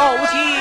后期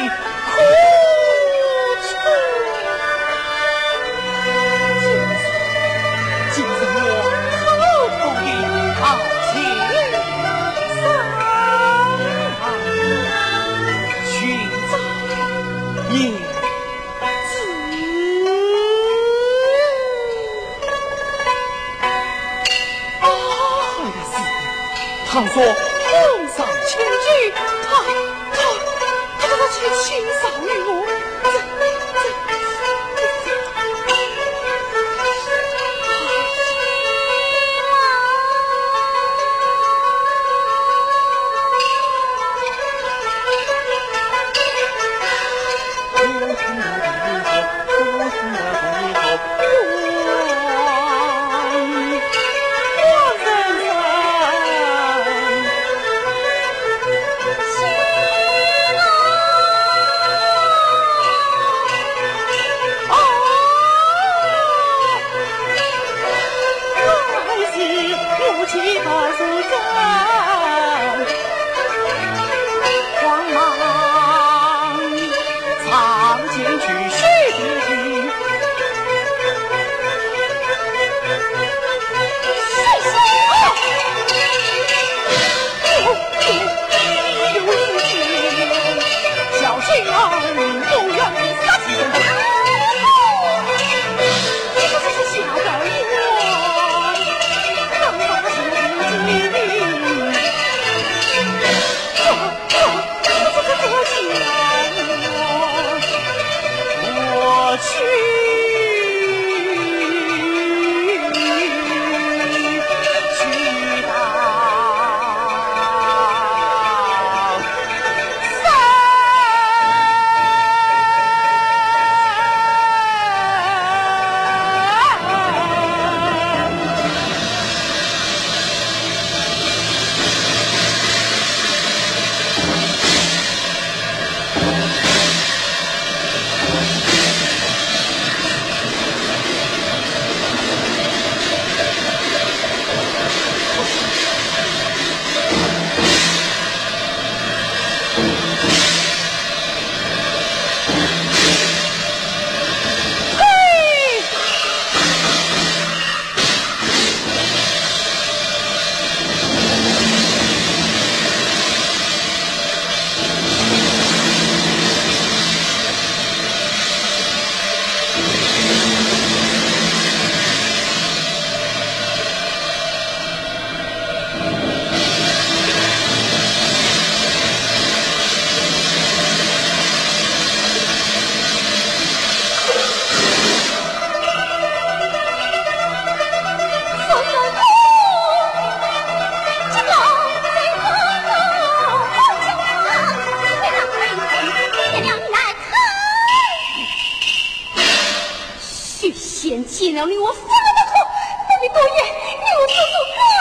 夫妻把事做竟然令我犯了错那你多怨你我种就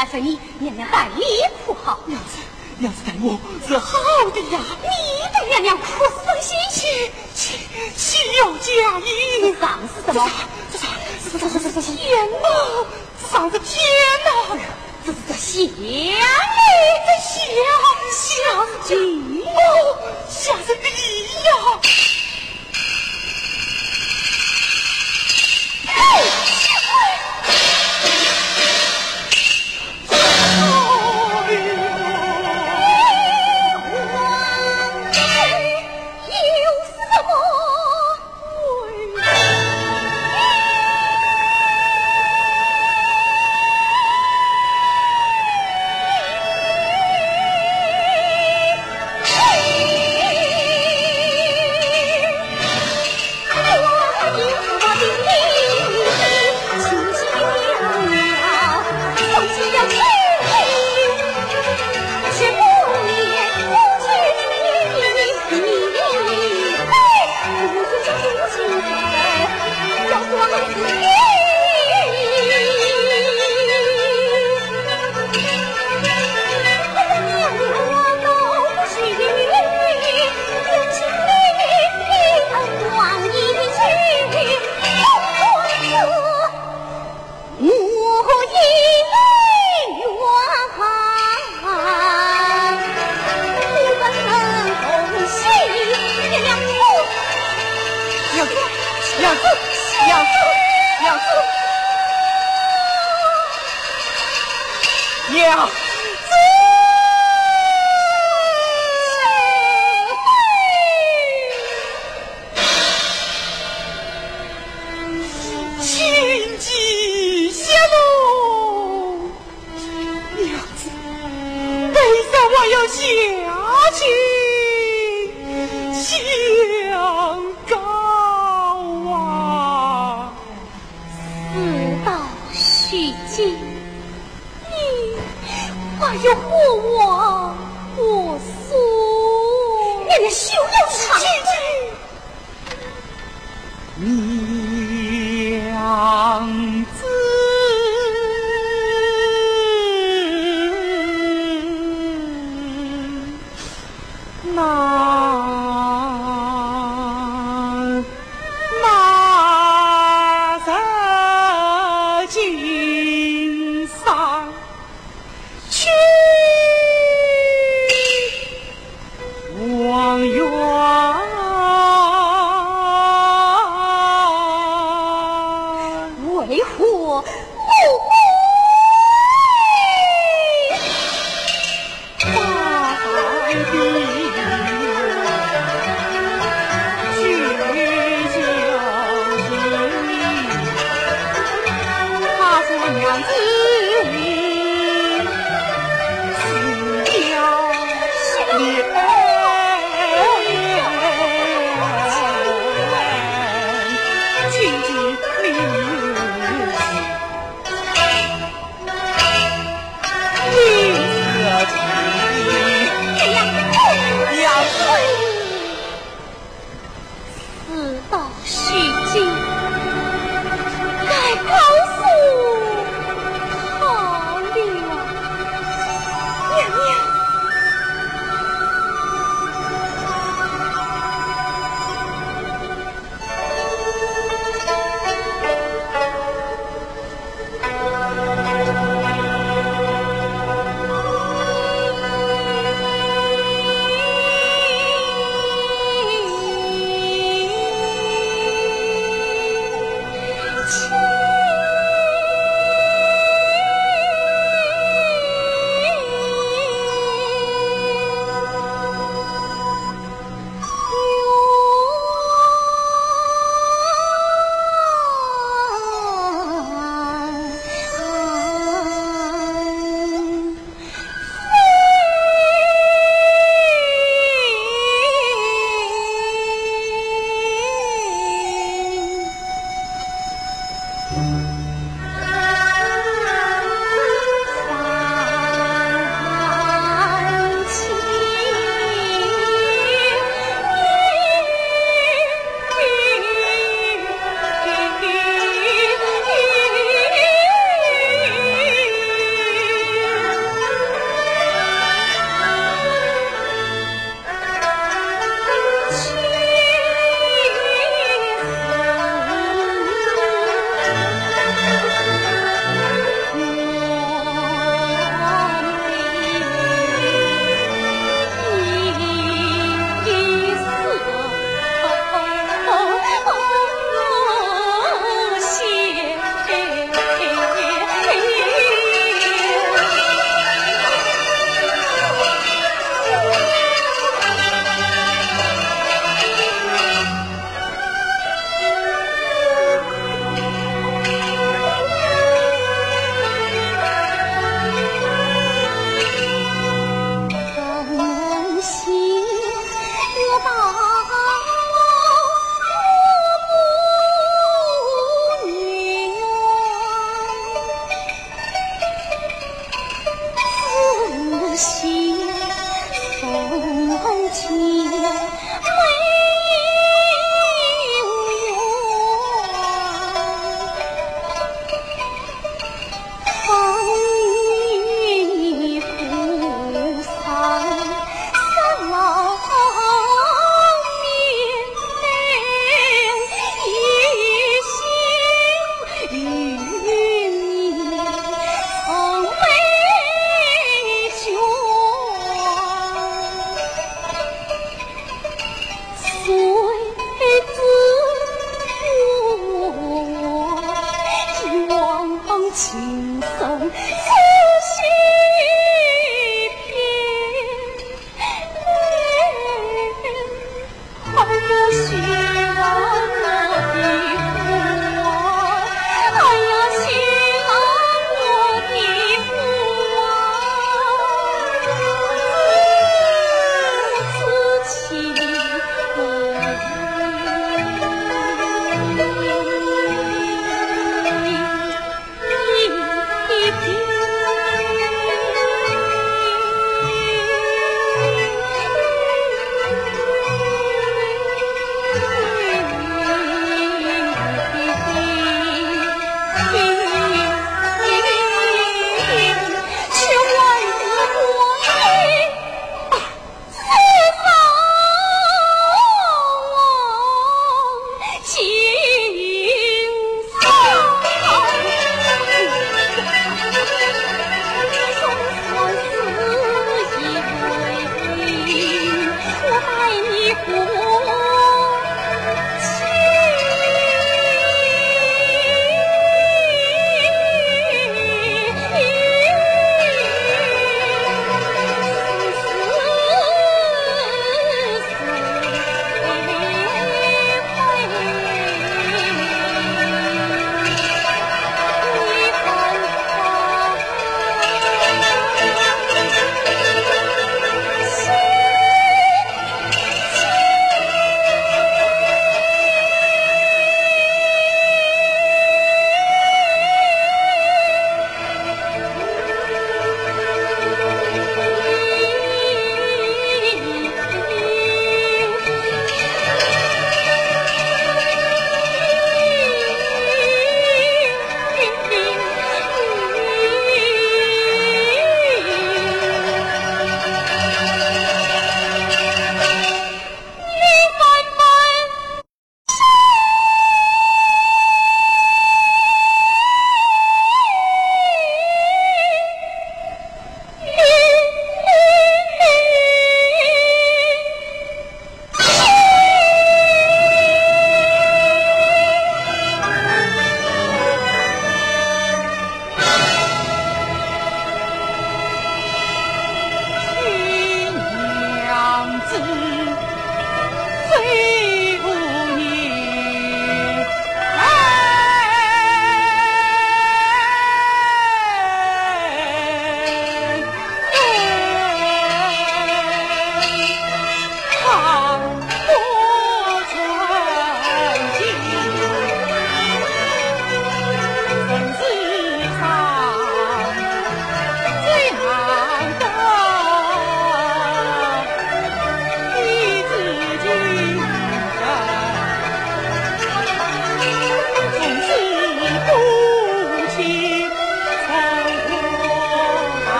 来送你，娘娘带你哭好。娘子，娘子待我是好的呀。你对娘娘哭死心，切岂岂有假意？丧是什么？这啥？这这这这这天哪！丧是天哪！这是这香你的香香你哦，香是你呀！子。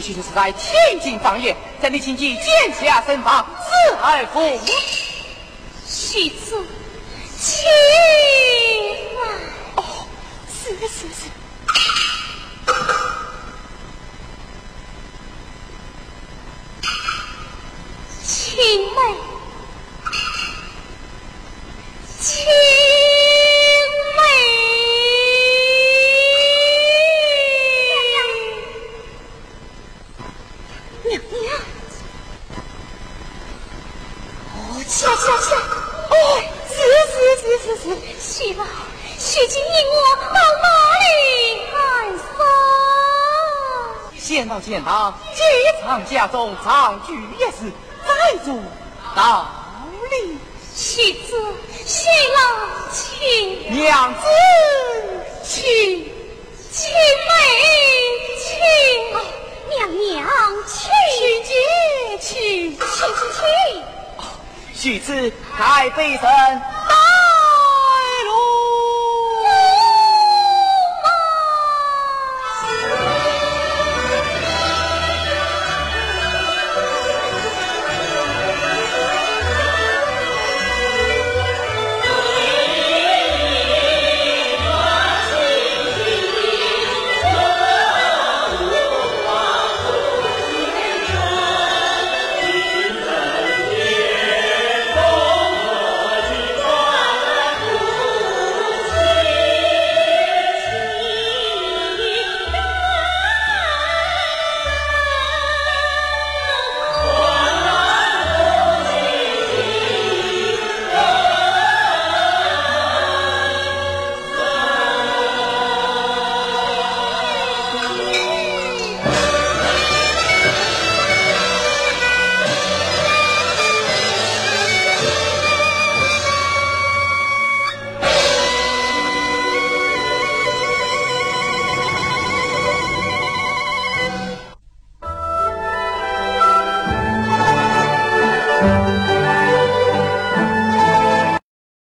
戚，我现在是在天津方圆，在你亲戚见下身旁，死而复妻见到见到，这场家中长居也是再做道理。妻子，谢老，请娘子，请请妹，请娘娘，请姐，请请请请。许子太妃神。